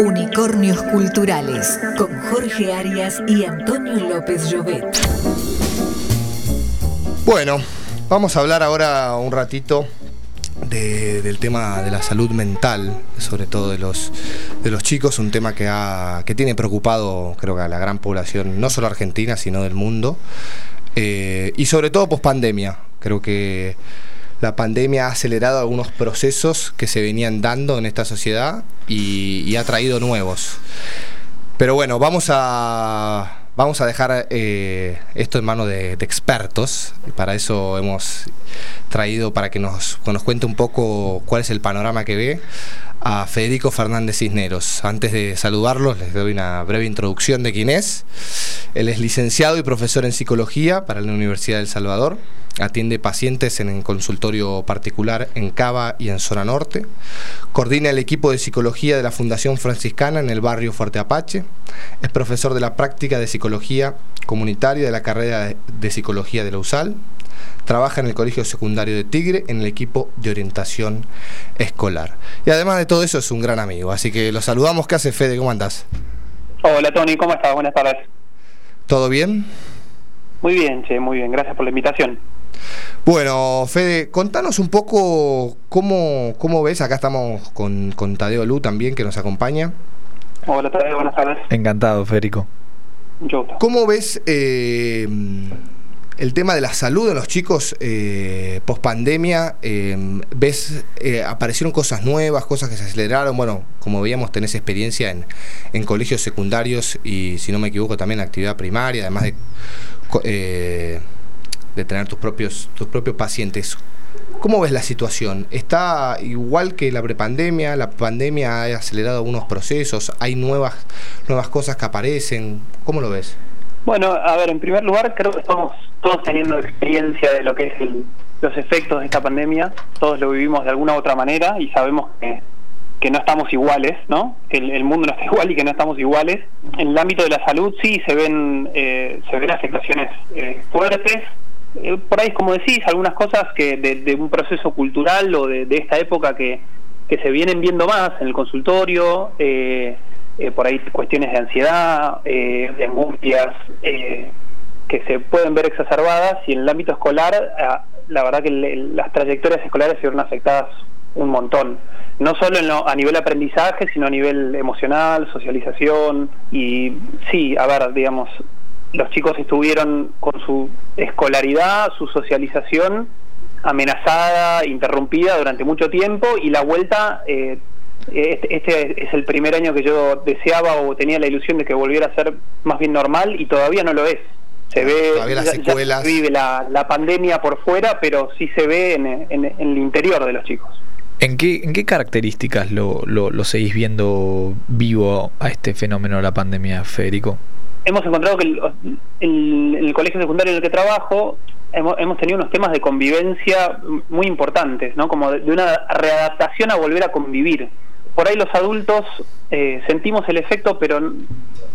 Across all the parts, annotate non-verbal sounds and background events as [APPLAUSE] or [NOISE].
Unicornios Culturales con Jorge Arias y Antonio López Llobet. Bueno, vamos a hablar ahora un ratito del tema de la salud mental, sobre todo de los, de los chicos, un tema que, que tiene preocupado creo que a la gran población, no solo argentina, sino del mundo, eh, y sobre todo post pandemia. Creo que la pandemia ha acelerado algunos procesos que se venían dando en esta sociedad y, ha traído nuevos. Pero bueno, vamos a, vamos a dejar eh, esto en manos de, expertos. Y para eso hemos traído para que nos, nos cuente un poco cuál es el panorama que ve a Federico Fernández Cisneros. Antes de saludarlos, les doy una breve introducción de quién es. Él es licenciado y profesor en psicología para la Universidad del Salvador. Atiende pacientes en el consultorio particular en Cava y en Zona Norte. Coordina el equipo de psicología de la Fundación Franciscana en el barrio Fuerte Apache. Es profesor de la práctica de psicología comunitaria de la carrera de psicología de la USAL. Trabaja en el Colegio Secundario de Tigre en el equipo de orientación escolar. Y además de todo eso es un gran amigo. Así que lo saludamos. ¿Qué hace Fede? ¿Cómo andás? Hola Tony, ¿cómo estás? Buenas tardes. ¿Todo bien? Muy bien, che, muy bien. Gracias por la invitación. Bueno, Fede, contanos un poco cómo, cómo ves, acá estamos con, con Tadeo Lu también que nos acompaña. Hola Tadeo, buenas tardes. Encantado, Federico. Yo. ¿Cómo ves eh, el tema de la salud de los chicos eh, post? Eh, ¿Ves, eh, aparecieron cosas nuevas, cosas que se aceleraron? Bueno, como veíamos, tenés experiencia en, en colegios secundarios y, si no me equivoco, también en actividad primaria, además de de tener tus propios, tus propios pacientes. ¿Cómo ves la situación? ¿Está igual que la prepandemia? ¿La pandemia ha acelerado algunos procesos? ¿Hay nuevas, nuevas cosas que aparecen? ¿Cómo lo ves? Bueno, a ver, en primer lugar, creo que estamos todos teniendo experiencia de lo que es los efectos de esta pandemia. Todos lo vivimos de alguna u otra manera y sabemos que, que no estamos iguales, ¿no? Que el, mundo no está [LAUGHS] igual y que no estamos iguales. En el ámbito de la salud sí se ven, eh, se ven afectaciones eh, fuertes eh, por ahí, como decís, algunas cosas que de, un proceso cultural o de, esta época que, que, se vienen viendo más en el consultorio, eh, eh, por ahí cuestiones de ansiedad, de angustias, que se pueden ver exacerbadas y en el ámbito escolar, ah, la verdad que las trayectorias escolares se vieron afectadas un montón. No solo en a nivel aprendizaje, sino a nivel emocional, socialización y sí, a ver, digamos, los chicos estuvieron con su escolaridad, su socialización amenazada, interrumpida durante mucho tiempo y la vuelta, eh, este, este, es el primer año que yo deseaba o tenía la ilusión de que volviera a ser más bien normal y todavía no lo es. Se ve, las vive la, pandemia por fuera, pero sí se ve en, el interior de los chicos. ¿En qué, ¿En qué características lo, lo, lo seguís viendo vivo a este fenómeno de la pandemia, Federico? hemos encontrado que en el, colegio secundario en el que trabajo hemos, hemos, tenido unos temas de convivencia muy importantes, ¿no? Como de, una readaptación a volver a convivir. Por ahí los adultos eh, sentimos el efecto, pero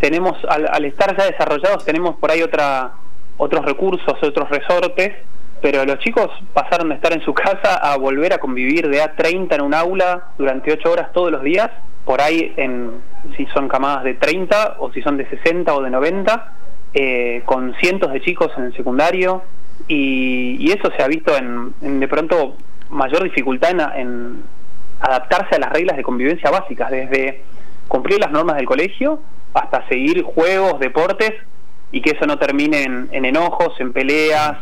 tenemos, al, estar ya desarrollados, tenemos por ahí otra, otros recursos, otros resortes, pero los chicos pasaron de estar en su [LAUGHS] casa a volver a convivir de A30 en un aula durante 8 horas todos los días por ahí en si son camadas de 30 o si son de 60 o de 90, eh, con cientos de chicos en el secundario y, eso se ha visto en, de pronto mayor dificultad en, adaptarse a las reglas de convivencia básicas, desde cumplir las normas del colegio hasta seguir juegos, deportes y que eso no termine en, en enojos, en peleas.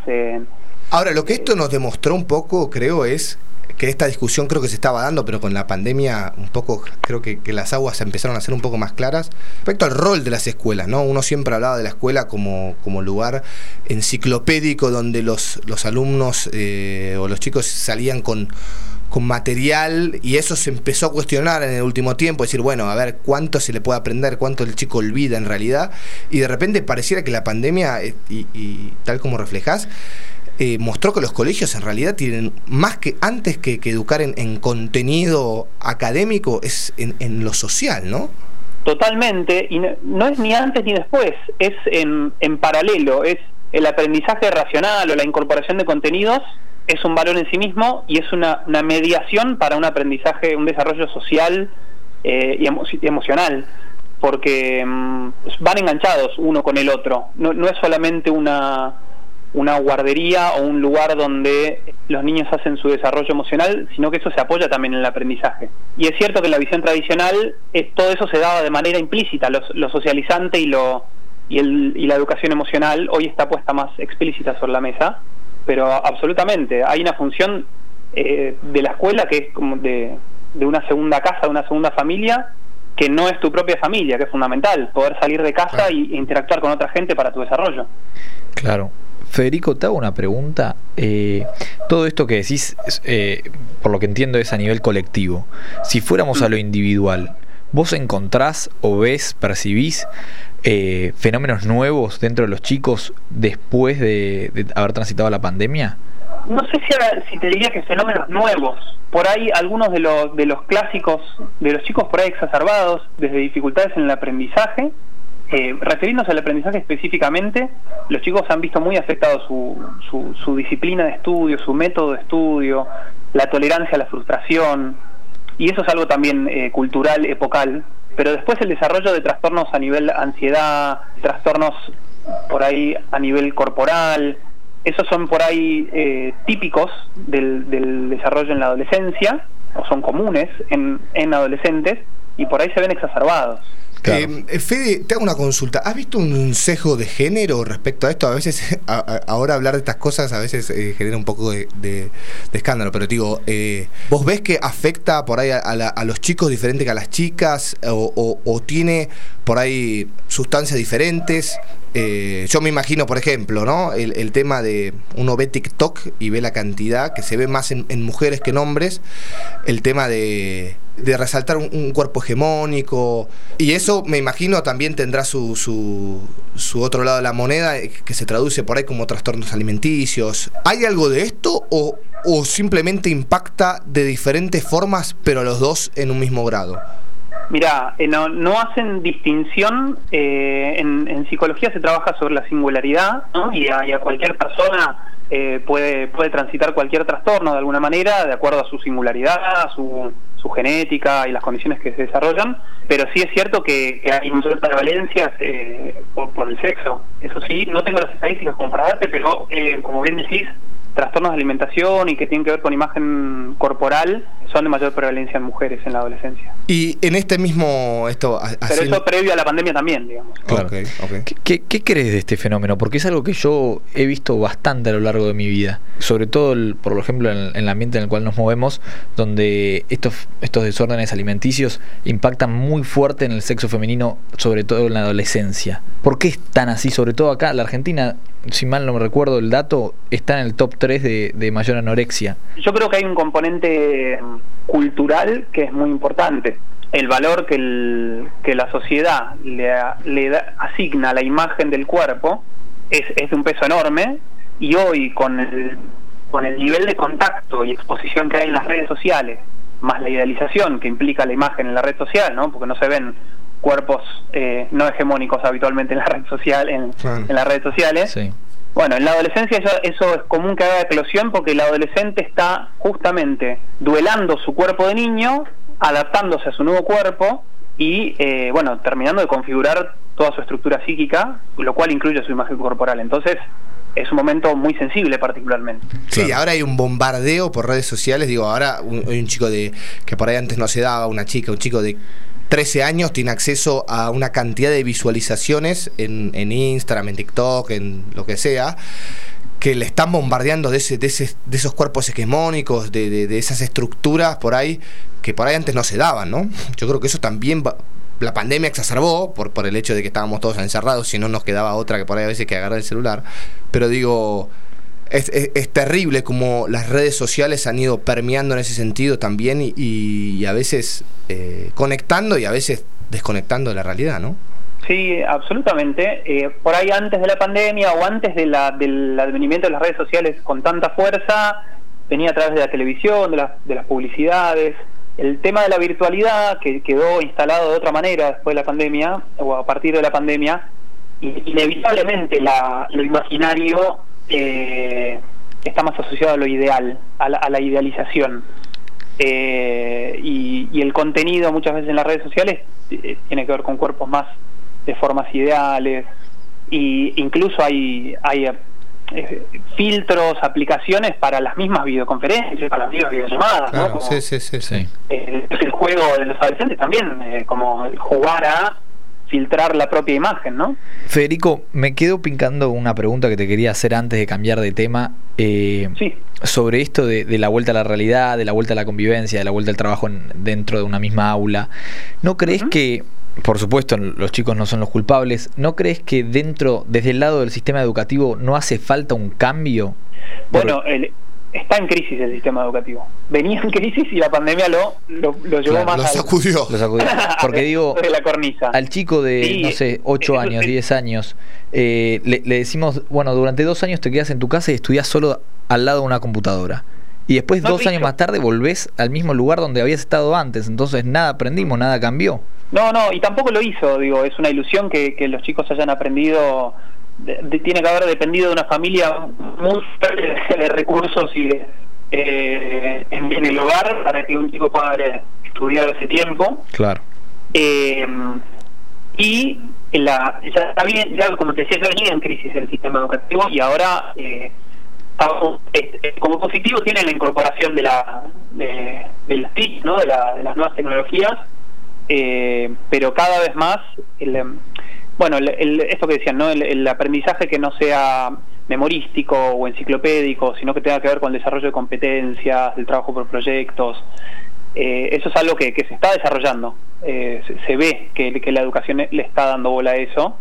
Ahora, lo que esto nos demostró un poco, creo, es que esta discusión creo que se estaba dando, pero con la pandemia un poco creo que, las aguas empezaron a ser un poco más claras. Respecto al rol de las escuelas, ¿no? Uno siempre hablaba de la escuela como, como lugar enciclopédico donde los, los alumnos eh, o los chicos salían con con material y eso se empezó a cuestionar en el último tiempo, decir, bueno, a ver cuánto se le puede aprender, cuánto el chico olvida en realidad, y de repente pareciera que la pandemia, eh, y, y tal como reflejas, eh, mostró que los colegios en realidad tienen más que antes que, educar en, contenido académico, es en, lo social, ¿no? Totalmente, y no, es ni antes ni después, es en, en paralelo, es el aprendizaje racional o la incorporación de contenidos es un valor en sí mismo y es una, mediación para un aprendizaje, un desarrollo social eh, y, emocional, porque mm, van enganchados uno con el otro. No, es solamente una, una guardería o un lugar donde los niños hacen su desarrollo emocional, sino que eso se apoya también en el aprendizaje. Y es cierto que en la visión tradicional eh, todo eso se daba de manera implícita, lo, socializante y, lo, y, el, y la educación emocional hoy está puesta más explícita sobre la mesa, pero absolutamente hay una función eh, de la escuela que es como de, de una segunda casa, de una segunda familia, que no es tu propia familia, que es fundamental, poder salir de casa e interactuar con otra gente para tu desarrollo. Claro. Federico, te hago una pregunta. Eh, todo esto que decís, eh, por lo que entiendo, es a nivel colectivo. Si fuéramos a lo individual, ¿vos encontrás o ves, percibís eh, fenómenos nuevos dentro de los chicos después de, haber transitado la pandemia? No sé si, te diría que fenómenos nuevos. Por ahí algunos de los, de los clásicos, de los chicos por ahí exacerbados, desde dificultades en el aprendizaje, eh, refiriéndose al aprendizaje específicamente, los chicos han visto muy afectado su, su, disciplina de estudio, su método de estudio, la tolerancia a la frustración, y eso es algo también eh, cultural, epocal. Pero después el desarrollo de trastornos a nivel ansiedad, trastornos por ahí a nivel corporal, esos son por ahí eh, típicos del, del, desarrollo en la adolescencia, o son comunes en, en adolescentes, y por ahí se ven exacerbados. Eh, eh, Fede, te hago una consulta. ¿Has visto un sesgo de género respecto a esto? A veces, ahora hablar de estas cosas a veces eh, genera un poco de, escándalo, pero digo, ¿vos ves que afecta por ahí a, los chicos diferente que a las chicas? O, tiene por ahí sustancias diferentes? yo me imagino, por ejemplo, ¿no? El, tema de uno ve TikTok y ve la cantidad que se ve más en mujeres que en hombres. El tema de de resaltar un, cuerpo hegemónico. Y eso me imagino también tendrá su, su, otro lado de la moneda, eh, que se traduce por ahí como trastornos alimenticios. ¿Hay algo de esto o, o simplemente impacta de diferentes formas, pero los dos en un mismo grado? Mira, eh, no, no, hacen distinción. Eh, en, psicología se trabaja sobre la singularidad y, a, cualquier persona puede, puede transitar cualquier trastorno de alguna manera, de acuerdo a su singularidad, a su, su genética y las condiciones que se desarrollan, pero sí es cierto que, hay mayor prevalencias eh, por, el sexo. Eso sí, no tengo las estadísticas como para darte, pero eh, como bien decís, trastornos de alimentación y que tienen que ver con imagen corporal son de mayor prevalencia en mujeres en la adolescencia. Y en este mismo... esto Pero eso previo a la pandemia también, digamos. Claro. ¿Qué, crees de este fenómeno? Porque es algo que yo he visto bastante a lo largo de mi vida. Sobre todo, por ejemplo, en, el ambiente en el cual nos movemos, donde estos, estos desórdenes alimenticios impactan muy fuerte en el sexo femenino, sobre todo en la adolescencia. ¿Por qué es tan así? Sobre todo acá, la Argentina si mal no recuerdo el dato, está en el top 3 de, mayor anorexia. Yo creo que hay un componente cultural que es muy importante. El valor que, el, que la sociedad le, le asigna a la imagen del cuerpo es, es de un peso enorme y hoy con el, con el nivel de contacto y exposición que hay en las redes sociales, más la idealización que implica la imagen en la red social, ¿no? porque no se ven cuerpos eh, no hegemónicos habitualmente en la red social, en, las redes sociales. Bueno, en la adolescencia eso, es común que haga eclosión porque el adolescente está justamente duelando su cuerpo de niño, adaptándose a su nuevo cuerpo y, eh, bueno, terminando de configurar toda su estructura psíquica, lo cual incluye su imagen corporal. Entonces, es un momento muy sensible particularmente. Sí, ahora hay un bombardeo por redes sociales, digo, ahora hay un chico de que por ahí antes no se daba, una chica, un chico de 13 años tiene acceso a una cantidad de visualizaciones en, en Instagram, en TikTok, en lo que sea, que le están bombardeando de, ese, de, esos cuerpos hegemónicos, de, esas estructuras por ahí, que por ahí antes no se daban, ¿no? Yo creo que eso también la pandemia exacerbó por, por el hecho de que estábamos todos encerrados y no nos quedaba otra que por ahí a veces que agarrar el celular. Pero digo, es, terrible como las redes sociales han ido permeando en ese sentido también y, a veces eh, conectando y a veces desconectando de la realidad, ¿no? Sí, absolutamente. Eh, por ahí antes de la pandemia o antes de la, del advenimiento de las redes sociales con tanta fuerza, venía a través de la televisión, de, de las publicidades. El tema de la virtualidad, que quedó instalado de otra manera después de la pandemia, o a partir de la pandemia, inevitablemente la, lo imaginario eh, está más asociado a lo ideal, a la, idealización. eh, y, el contenido muchas veces en las redes sociales eh, tiene que ver con cuerpos más de formas ideales y incluso hay hay eh, filtros, aplicaciones para las mismas videoconferencias, para las mismas videollamadas, ¿no? sí, sí, sí, el juego de los adolescentes también, como jugar a filtrar la propia imagen, ¿no? Federico, me quedo pincando una pregunta que te quería hacer antes de cambiar de tema. sí sobre esto de, la vuelta a la realidad, de la vuelta a la convivencia, de la vuelta al trabajo dentro de una misma aula. ¿No crees que, por supuesto, los chicos no son los culpables, ¿no crees que dentro, desde el lado del sistema educativo, no hace falta un cambio? Bueno, está en crisis el sistema educativo. Venía en crisis y la pandemia lo, lo, llevó más lo sacudió. Lo sacudió. Porque [LAUGHS] digo, la cornisa. al chico de, no sé, 8 años, 10 años, eh, le, le, decimos, bueno, durante dos años te quedas en tu casa y estudias solo al lado de una computadora. Y después, dos años más tarde, volvés al mismo lugar donde habías estado antes. Entonces, nada aprendimos, nada cambió. No, no, y tampoco lo hizo. Digo, es una ilusión que, los chicos hayan aprendido. Tiene que haber dependido de una familia muy de, recursos y eh, en, el hogar para que un chico pueda estudiar ese tiempo. Claro. Eh, y la, ya está bien, ya como te decía, ya venía en crisis el sistema educativo y ahora eh, como positivo tiene la incorporación de la de, las TIC, ¿no? de, las nuevas tecnologías, eh, pero cada vez más, el, em, bueno, el, esto que decían, ¿no? El, aprendizaje que no sea memorístico o enciclopédico, sino que tenga que ver con el desarrollo de competencias, el trabajo por proyectos, eh, eso es algo que, se está desarrollando. Eh, se, ve que, que la educación le está dando bola a eso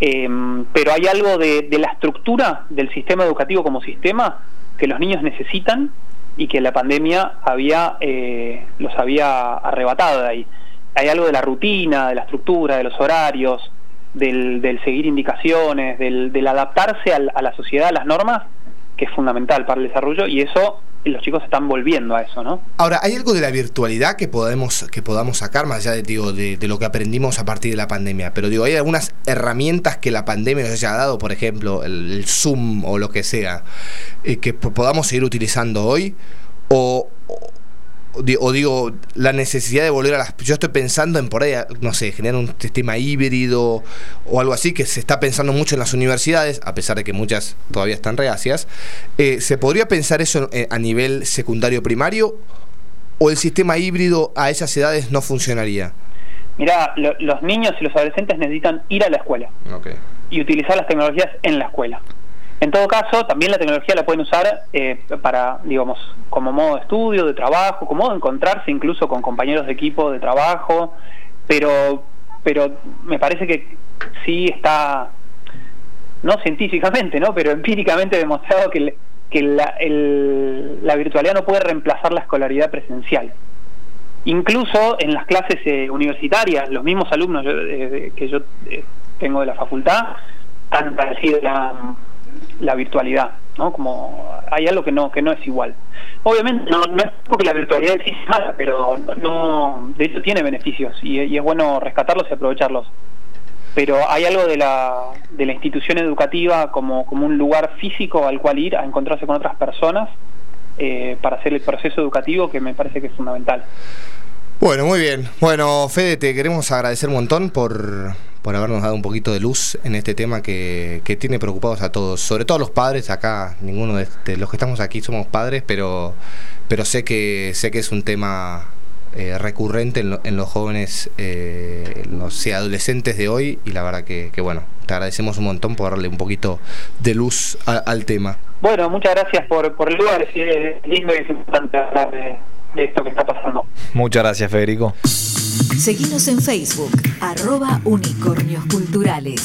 eh, pero hay algo de, la estructura del sistema educativo como sistema que los niños necesitan y que la pandemia había eh, los había arrebatado ahí. Hay algo de la rutina, de la estructura, de los horarios, del, seguir indicaciones, del, adaptarse a la sociedad, a las normas, que es fundamental para el desarrollo y eso los chicos están volviendo a eso, ¿no? Ahora, ¿hay algo de la virtualidad que podemos, que podamos sacar, más allá de, digo, de, lo que aprendimos a partir de la pandemia? Pero digo, ¿hay algunas herramientas que la pandemia nos haya dado, por ejemplo, el, Zoom o lo que sea, eh, que podamos seguir utilizando hoy? ¿O, o digo, la necesidad de volver a las... Yo estoy pensando en por ahí, no sé, generar un sistema híbrido o algo así, que se está pensando mucho en las universidades, a pesar de que muchas todavía están reacias. Eh, ¿Se podría pensar eso eh, a nivel secundario primario o el sistema híbrido a esas edades no funcionaría? Mira, los niños y los adolescentes necesitan ir a la escuela y utilizar las tecnologías en la escuela. En todo caso, también la tecnología la pueden usar eh, para, digamos, como modo de estudio, de trabajo, como modo de encontrarse incluso con compañeros de equipo de trabajo, pero, pero me parece que sí está, no científicamente, ¿no? pero empíricamente demostrado que, que la, la virtualidad no puede reemplazar la escolaridad presencial. Incluso en las clases eh, universitarias, los mismos alumnos eh, que yo tengo de la facultad han parecido la la virtualidad, ¿no? Como hay algo que no que no es igual. Obviamente no, no es porque la virtualidad existe mala, pero no de hecho tiene beneficios y, es bueno rescatarlos y aprovecharlos. Pero hay algo de la, de la institución educativa como, como un lugar físico al cual ir a encontrarse con otras personas eh, para hacer el proceso educativo que me parece que es fundamental. Bueno, muy bien. Bueno, Fede, te queremos agradecer un montón por, por habernos dado un poquito de luz en este tema que, que tiene preocupados a todos, sobre todo a los padres. Acá, ninguno de, los que estamos aquí somos padres, pero, pero sé, que, sé que es un tema eh, recurrente en, los jóvenes, eh, los adolescentes de hoy, y la verdad que, que, bueno, te agradecemos un montón por darle un poquito de luz al tema. Bueno, muchas gracias por, por el lugar, es lindo y es importante hablar de esto que está pasando. Muchas gracias, Federico. Seguimos en Facebook, arroba unicornios culturales.